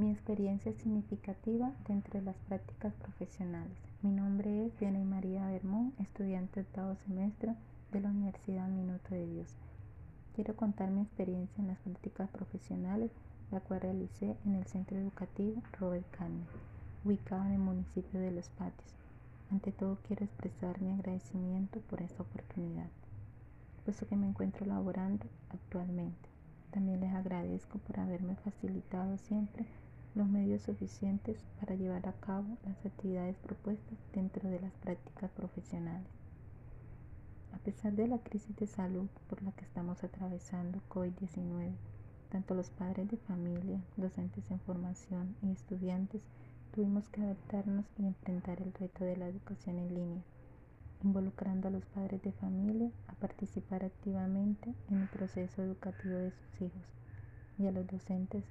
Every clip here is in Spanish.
Mi experiencia significativa dentro de las prácticas profesionales. Mi nombre es Diana María Bermón, estudiante octavo semestre de la Universidad Minuto de Dios. Quiero contar mi experiencia en las prácticas profesionales, la cual realicé en el Centro Educativo Robert Carne, ubicado en el municipio de Los Patios. Ante todo quiero expresar mi agradecimiento por esta oportunidad, puesto que me encuentro laborando actualmente. También les agradezco por haberme facilitado siempre los medios suficientes para llevar a cabo las actividades propuestas dentro de las prácticas profesionales. A pesar de la crisis de salud por la que estamos atravesando COVID-19, tanto los padres de familia, docentes en formación y estudiantes tuvimos que adaptarnos y enfrentar el reto de la educación en línea, involucrando a los padres de familia a participar activamente en el proceso educativo de sus hijos y a los docentes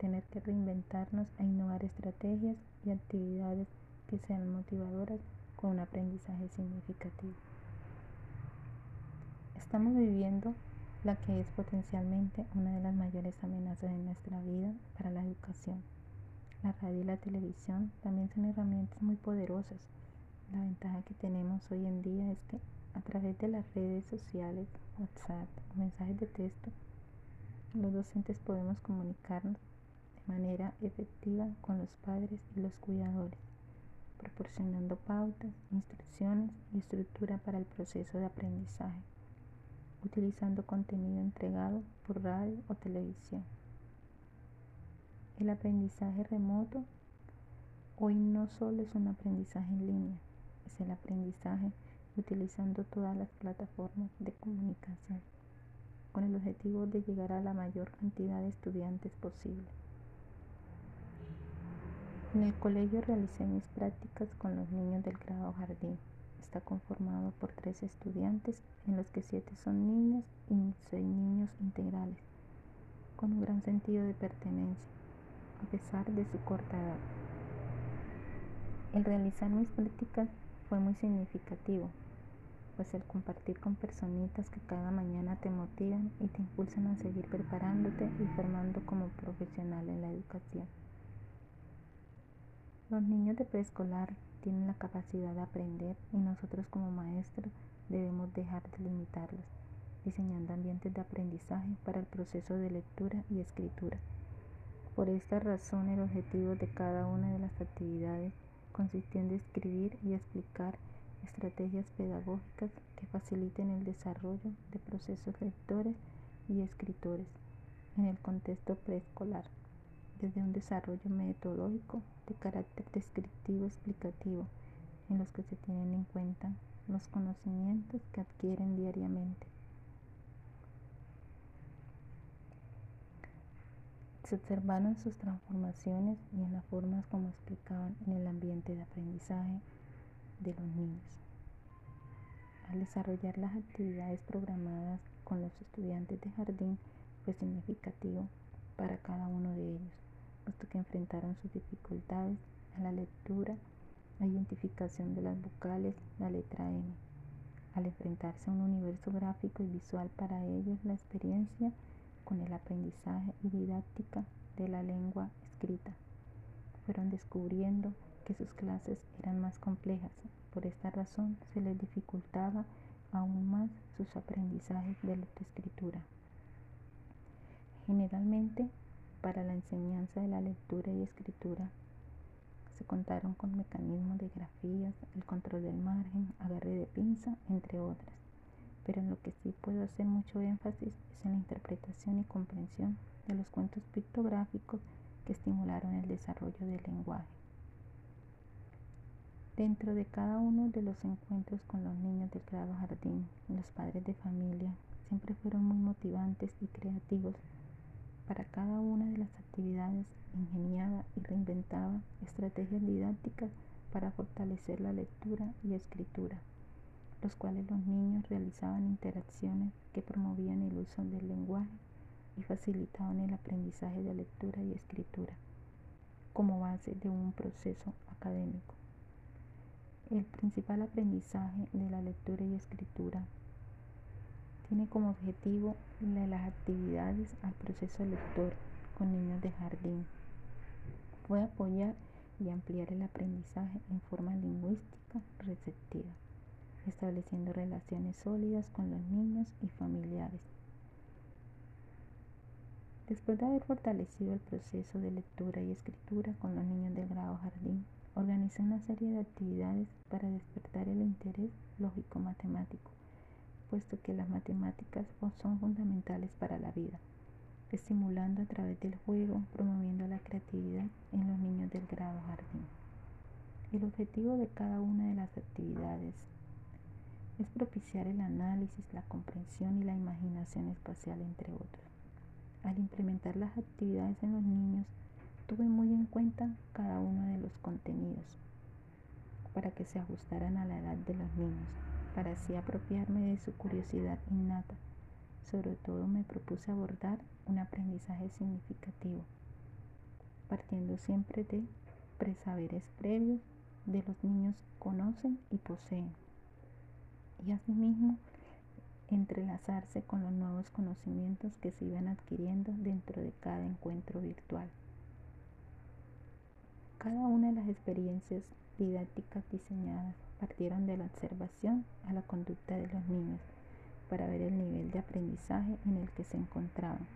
tener que reinventarnos e innovar estrategias y actividades que sean motivadoras con un aprendizaje significativo. Estamos viviendo la que es potencialmente una de las mayores amenazas en nuestra vida para la educación la radio y la televisión también son herramientas muy poderosas. La ventaja que tenemos hoy en día es que a través de las redes sociales, WhatsApp, mensajes de texto, los docentes podemos comunicarnos de manera efectiva con los padres y los cuidadores, proporcionando pautas, instrucciones y estructura para el proceso de aprendizaje, utilizando contenido entregado por radio o televisión. El aprendizaje remoto hoy no solo es un aprendizaje en línea, es el aprendizaje utilizando todas las plataformas de comunicación con el objetivo de llegar a la mayor cantidad de estudiantes posible. En el colegio realicé mis prácticas con los niños del grado jardín. Está conformado por tres estudiantes, en los que siete son niñas y seis niños integrales, con un gran sentido de pertenencia a pesar de su corta edad. El realizar mis prácticas fue muy significativo, pues el compartir con personitas que cada mañana te motivan y te impulsan a seguir preparándote y formando como profesional en la educación. Los niños de preescolar tienen la capacidad de aprender y nosotros como maestros debemos dejar de limitarlos, diseñando ambientes de aprendizaje para el proceso de lectura y escritura. Por esta razón, el objetivo de cada una de las actividades consistió en describir y explicar estrategias pedagógicas que faciliten el desarrollo de procesos lectores y escritores en el contexto preescolar, desde un desarrollo metodológico de carácter descriptivo explicativo, en los que se tienen en cuenta los conocimientos que adquieren diariamente Se observaron sus transformaciones y en las formas como explicaban en el ambiente de aprendizaje de los niños. Al desarrollar las actividades programadas con los estudiantes de jardín fue significativo para cada uno de ellos, puesto que enfrentaron sus dificultades a la lectura, la identificación de las vocales, la letra M. Al enfrentarse a un universo gráfico y visual para ellos, la experiencia con el aprendizaje y didáctica de la lengua escrita. Fueron descubriendo que sus clases eran más complejas. Por esta razón se les dificultaba aún más sus aprendizajes de lectoescritura. Generalmente, para la enseñanza de la lectura y escritura, se contaron con mecanismos de grafías, el control del margen, agarre de pinza, entre otras pero en lo que sí puedo hacer mucho énfasis es en la interpretación y comprensión de los cuentos pictográficos que estimularon el desarrollo del lenguaje. Dentro de cada uno de los encuentros con los niños del grado jardín, los padres de familia siempre fueron muy motivantes y creativos. Para cada una de las actividades ingeniaba y reinventaba estrategias didácticas para fortalecer la lectura y escritura los cuales los niños realizaban interacciones que promovían el uso del lenguaje y facilitaban el aprendizaje de lectura y escritura como base de un proceso académico. El principal aprendizaje de la lectura y escritura tiene como objetivo las actividades al proceso lector con niños de jardín, fue apoyar y ampliar el aprendizaje en forma lingüística receptiva, estableciendo relaciones sólidas con los niños y familiares. Después de haber fortalecido el proceso de lectura y escritura con los niños del grado jardín, organizé una serie de actividades para despertar el interés lógico-matemático, puesto que las matemáticas son fundamentales para la vida estimulando a través del juego, promoviendo la creatividad en los niños del grado jardín. El objetivo de cada una de las actividades es propiciar el análisis, la comprensión y la imaginación espacial, entre otros. Al implementar las actividades en los niños, tuve muy en cuenta cada uno de los contenidos para que se ajustaran a la edad de los niños, para así apropiarme de su curiosidad innata sobre todo me propuse abordar un aprendizaje significativo, partiendo siempre de presaberes previos de los niños conocen y poseen, y asimismo entrelazarse con los nuevos conocimientos que se iban adquiriendo dentro de cada encuentro virtual. Cada una de las experiencias didácticas diseñadas partieron de la observación a la conducta de los niños para ver el nivel de aprendizaje en el que se encontraban,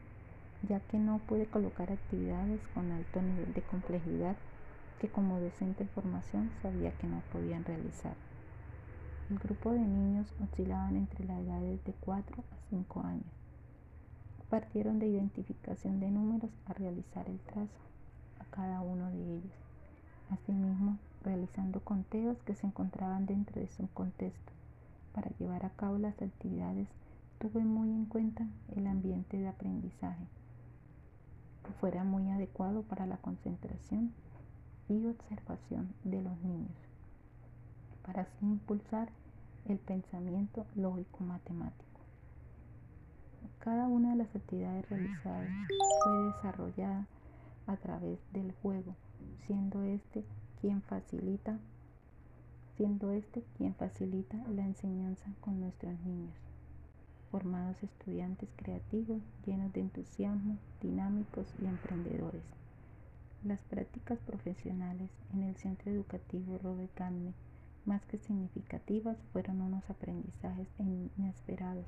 ya que no pude colocar actividades con alto nivel de complejidad que como docente en formación sabía que no podían realizar. El grupo de niños oscilaban entre las edades de 4 a 5 años. Partieron de identificación de números a realizar el trazo a cada uno de ellos. Asimismo, realizando conteos que se encontraban dentro de su contexto. Para llevar a cabo las actividades tuve muy en cuenta el ambiente de aprendizaje, que fuera muy adecuado para la concentración y observación de los niños, para así impulsar el pensamiento lógico-matemático. Cada una de las actividades realizadas fue desarrollada a través del juego, siendo este quien facilita siendo este quien facilita la enseñanza con nuestros niños, formados estudiantes creativos, llenos de entusiasmo, dinámicos y emprendedores. Las prácticas profesionales en el Centro Educativo Robert más que significativas, fueron unos aprendizajes inesperados,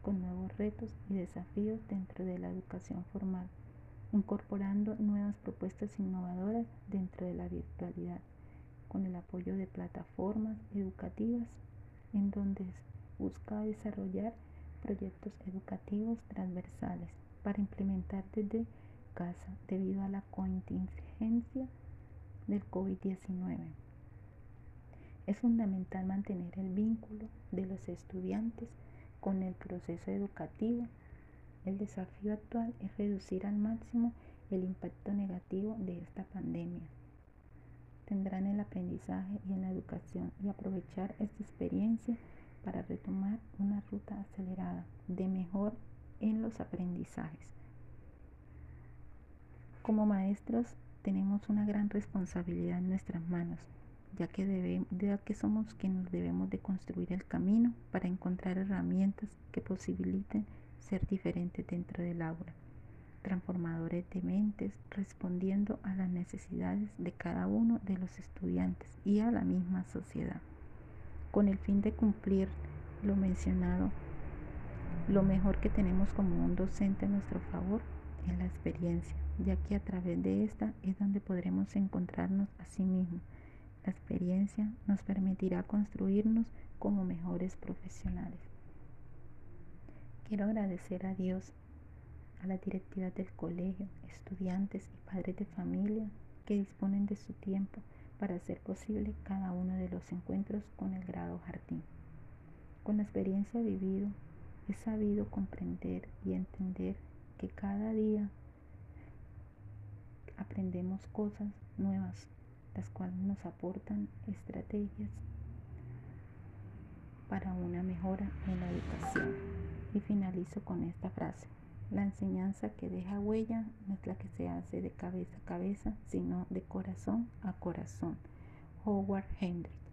con nuevos retos y desafíos dentro de la educación formal, incorporando nuevas propuestas innovadoras dentro de la virtualidad con el apoyo de plataformas educativas en donde busca desarrollar proyectos educativos transversales para implementar desde casa debido a la contingencia del COVID-19. Es fundamental mantener el vínculo de los estudiantes con el proceso educativo. El desafío actual es reducir al máximo el impacto negativo de esta pandemia tendrán el aprendizaje y en la educación y aprovechar esta experiencia para retomar una ruta acelerada de mejor en los aprendizajes. Como maestros tenemos una gran responsabilidad en nuestras manos, ya que, debemos, ya que somos quienes debemos de construir el camino para encontrar herramientas que posibiliten ser diferentes dentro del aula transformadores de mentes, respondiendo a las necesidades de cada uno de los estudiantes y a la misma sociedad. Con el fin de cumplir lo mencionado, lo mejor que tenemos como un docente a nuestro favor es la experiencia, ya que a través de esta es donde podremos encontrarnos a sí mismos. La experiencia nos permitirá construirnos como mejores profesionales. Quiero agradecer a Dios a las directivas del colegio, estudiantes y padres de familia que disponen de su tiempo para hacer posible cada uno de los encuentros con el grado jardín. Con la experiencia vivido, he sabido comprender y entender que cada día aprendemos cosas nuevas, las cuales nos aportan estrategias para una mejora en la educación. Y finalizo con esta frase. La enseñanza que deja huella no es la que se hace de cabeza a cabeza, sino de corazón a corazón. Howard Hendricks.